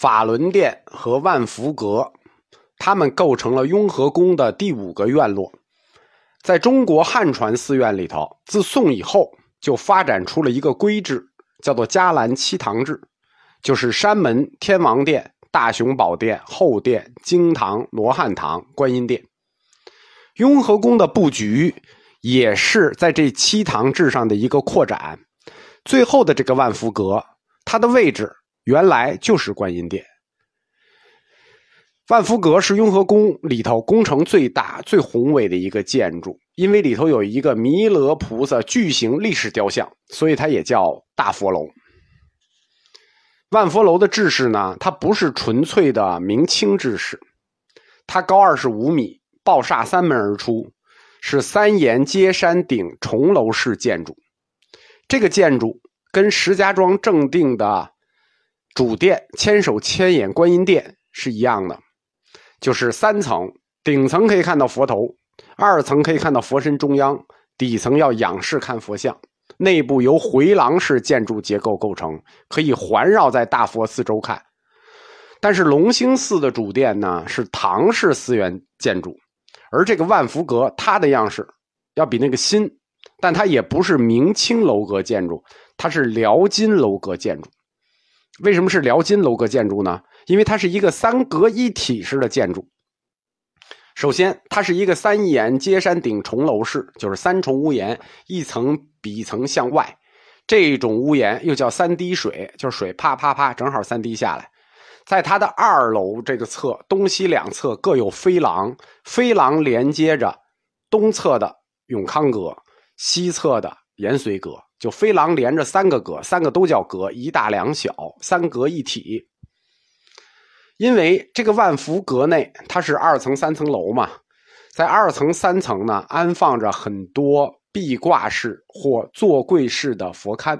法轮殿和万福阁，它们构成了雍和宫的第五个院落。在中国汉传寺院里头，自宋以后就发展出了一个规制，叫做伽蓝七堂制，就是山门、天王殿、大雄宝殿、后殿、经堂、罗汉堂、观音殿。雍和宫的布局也是在这七堂制上的一个扩展。最后的这个万福阁，它的位置原来就是观音殿。万福阁是雍和宫里头工程最大、最宏伟的一个建筑，因为里头有一个弥勒菩萨巨型历史雕像，所以它也叫大佛楼。万佛楼的制式呢，它不是纯粹的明清制式，它高二十五米，抱厦三门而出，是三檐接山顶重楼式建筑。这个建筑跟石家庄正定的主殿千手千眼观音殿是一样的。就是三层，顶层可以看到佛头，二层可以看到佛身中央，底层要仰视看佛像。内部由回廊式建筑结构构成，可以环绕在大佛四周看。但是隆兴寺的主殿呢是唐式寺院建筑，而这个万福阁它的样式要比那个新，但它也不是明清楼阁建筑，它是辽金楼阁建筑。为什么是辽金楼阁建筑呢？因为它是一个三阁一体式的建筑。首先，它是一个三檐接山顶重楼式，就是三重屋檐，一层比一层向外。这种屋檐又叫三滴水，就是水啪啪啪，正好三滴下来。在它的二楼这个侧，东西两侧各有飞廊，飞廊连接着东侧的永康阁，西侧的延绥阁，就飞廊连着三个阁，三个都叫阁，一大两小，三阁一体。因为这个万福阁内它是二层三层楼嘛，在二层三层呢安放着很多壁挂式或坐柜式的佛龛。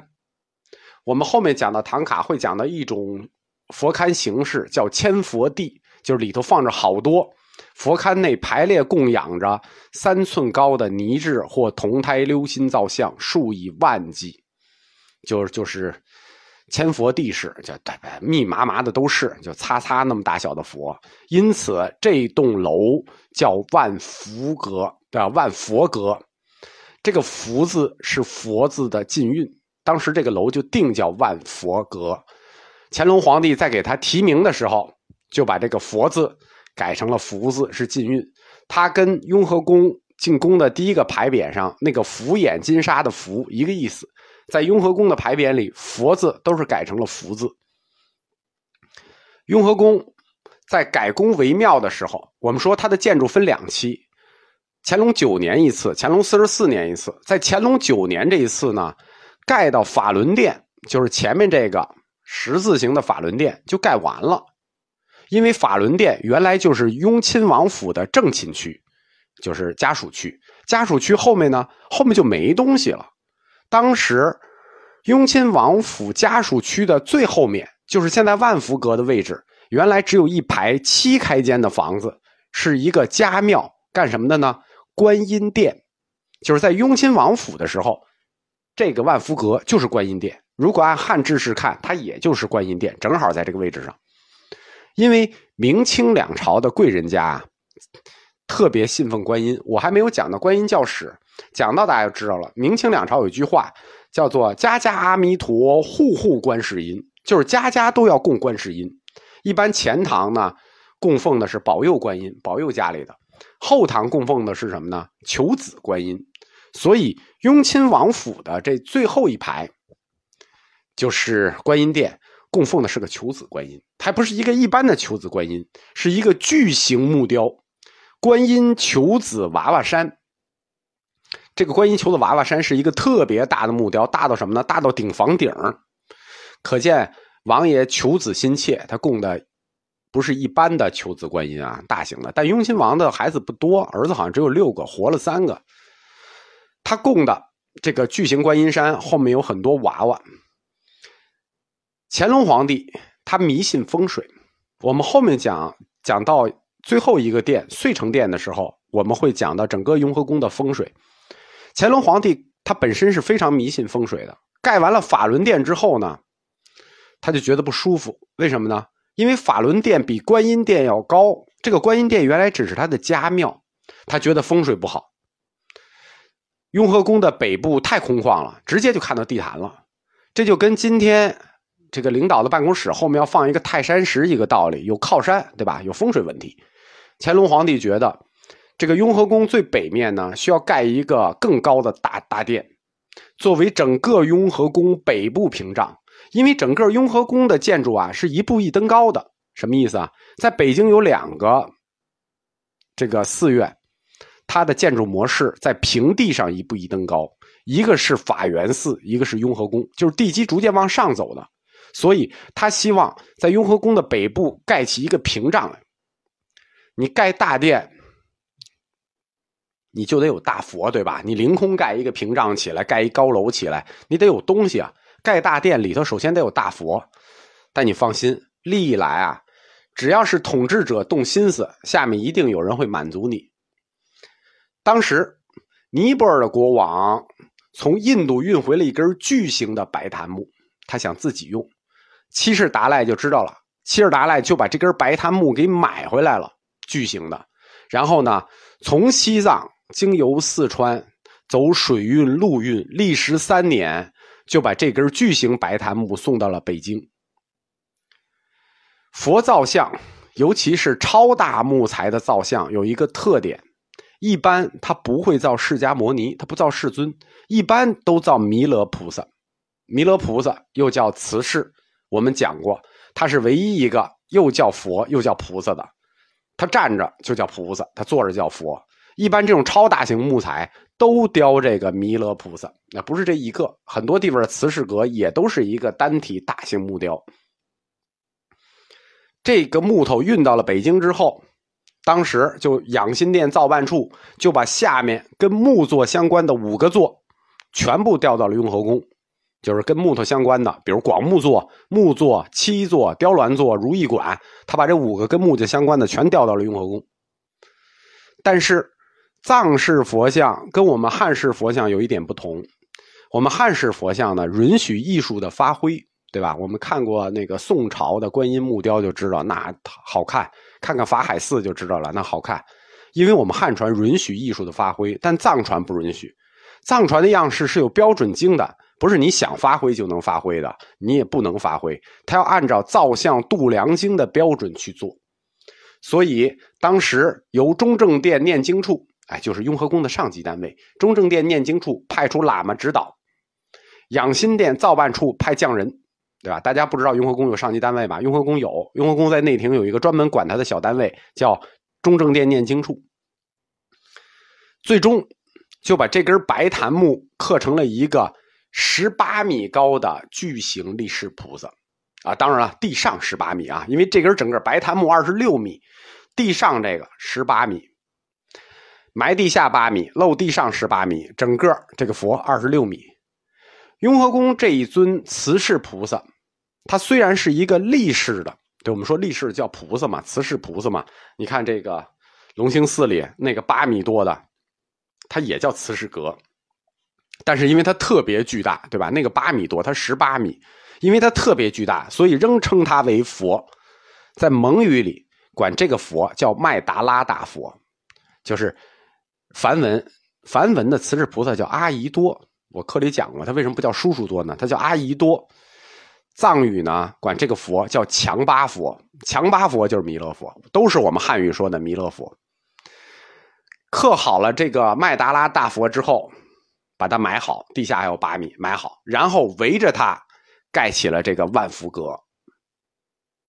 我们后面讲到唐卡会讲到一种佛龛形式叫千佛地，就是里头放着好多佛龛内排列供养着三寸高的泥质或铜胎鎏金造像数以万计，就是就是。千佛地势，就密麻麻的都是，就擦擦那么大小的佛，因此这栋楼叫万福阁，对吧？万佛阁，这个福字是佛字的禁韵，当时这个楼就定叫万佛阁。乾隆皇帝在给他提名的时候，就把这个佛字改成了福字，是禁韵。它跟雍和宫进宫的第一个牌匾上那个福眼金沙的福一个意思。在雍和宫的牌匾里，“佛”字都是改成了“福”字。雍和宫在改宫为庙的时候，我们说它的建筑分两期：乾隆九年一次，乾隆四十四年一次。在乾隆九年这一次呢，盖到法轮殿，就是前面这个十字形的法轮殿就盖完了。因为法轮殿原来就是雍亲王府的正寝区，就是家属区。家属区后面呢，后面就没东西了。当时，雍亲王府家属区的最后面，就是现在万福阁的位置。原来只有一排七开间的房子，是一个家庙，干什么的呢？观音殿，就是在雍亲王府的时候，这个万福阁就是观音殿。如果按汉制式看，它也就是观音殿，正好在这个位置上。因为明清两朝的贵人家，特别信奉观音。我还没有讲到观音教史。讲到大家就知道了，明清两朝有一句话叫做“家家阿弥陀，户户观世音”，就是家家都要供观世音。一般前堂呢供奉的是保佑观音，保佑家里的；后堂供奉的是什么呢？求子观音。所以雍亲王府的这最后一排就是观音殿，供奉的是个求子观音，它不是一个一般的求子观音，是一个巨型木雕观音求子娃娃山。这个观音求子娃娃山是一个特别大的木雕，大到什么呢？大到顶房顶可见王爷求子心切。他供的不是一般的求子观音啊，大型的。但雍亲王的孩子不多，儿子好像只有六个，活了三个。他供的这个巨型观音山后面有很多娃娃。乾隆皇帝他迷信风水，我们后面讲讲到最后一个殿遂成殿的时候，我们会讲到整个雍和宫的风水。乾隆皇帝他本身是非常迷信风水的，盖完了法轮殿之后呢，他就觉得不舒服。为什么呢？因为法轮殿比观音殿要高，这个观音殿原来只是他的家庙，他觉得风水不好。雍和宫的北部太空旷了，直接就看到地坛了，这就跟今天这个领导的办公室后面要放一个泰山石一个道理，有靠山，对吧？有风水问题。乾隆皇帝觉得，这个雍和宫最北面呢，需要盖一个更高的大大殿，作为整个雍和宫北部屏障。因为整个雍和宫的建筑啊，是一步一登高的，什么意思啊？在北京有两个这个寺院。它的建筑模式在平地上一步一登高，一个是法源寺，一个是雍和宫，就是地基逐渐往上走的。所以他希望在雍和宫的北部盖起一个屏障来。你盖大殿，你就得有大佛，对吧？你凌空盖一个屏障起来，盖一高楼起来，你得有东西啊。盖大殿里头首先得有大佛，但你放心，历来啊，只要是统治者动心思，下面一定有人会满足你。当时，尼泊尔的国王从印度运回了一根巨型的白檀木，他想自己用。七世达赖就知道了，七世达赖就把这根白檀木给买回来了，巨型的。然后呢，从西藏经由四川，走水运、陆运，历时三年，就把这根巨型白檀木送到了北京。佛造像，尤其是超大木材的造像，有一个特点。一般他不会造释迦摩尼，他不造世尊，一般都造弥勒菩萨。弥勒菩萨又叫慈氏，我们讲过，他是唯一一个又叫佛又叫菩萨的。他站着就叫菩萨，他坐着叫佛。一般这种超大型木材都雕这个弥勒菩萨，那不是这一个，很多地方的慈氏阁也都是一个单体大型木雕。这个木头运到了北京之后。当时就养心殿造办处就把下面跟木作相关的五个座全部调到了雍和宫，就是跟木头相关的，比如广木座、木座、漆座、雕鸾座、如意馆，他把这五个跟木匠相关的全调到了雍和宫。但是藏式佛像跟我们汉式佛像有一点不同，我们汉式佛像呢允许艺术的发挥，对吧？我们看过那个宋朝的观音木雕就知道，那好看。看看法海寺就知道了，那好看，因为我们汉传允许艺术的发挥，但藏传不允许。藏传的样式是有标准经的，不是你想发挥就能发挥的，你也不能发挥，它要按照造像度量经的标准去做。所以当时由中正殿念经处，哎，就是雍和宫的上级单位，中正殿念经处派出喇嘛指导，养心殿造办处派匠人。对吧？大家不知道雍和宫有上级单位吧？雍和宫有，雍和宫在内廷有一个专门管他的小单位，叫中正殿念经处。最终就把这根白檀木刻成了一个十八米高的巨型力士菩萨啊！当然了，地上十八米啊，因为这根整个白檀木二十六米，地上这个十八米，埋地下八米，露地上十八米，整个这个佛二十六米。雍和宫这一尊慈氏菩萨，它虽然是一个立式的，对我们说立式叫菩萨嘛，慈氏菩萨嘛。你看这个龙兴寺里那个八米多的，它也叫慈氏阁，但是因为它特别巨大，对吧？那个八米多，它十八米，因为它特别巨大，所以仍称它为佛。在蒙语里管这个佛叫麦达拉大佛，就是梵文梵文的慈氏菩萨叫阿逸多。我课里讲过，他为什么不叫叔叔多呢？他叫阿姨多。藏语呢，管这个佛叫强巴佛，强巴佛就是弥勒佛，都是我们汉语说的弥勒佛。刻好了这个麦达拉大佛之后，把它埋好，地下还有八米，埋好，然后围着它盖起了这个万福阁。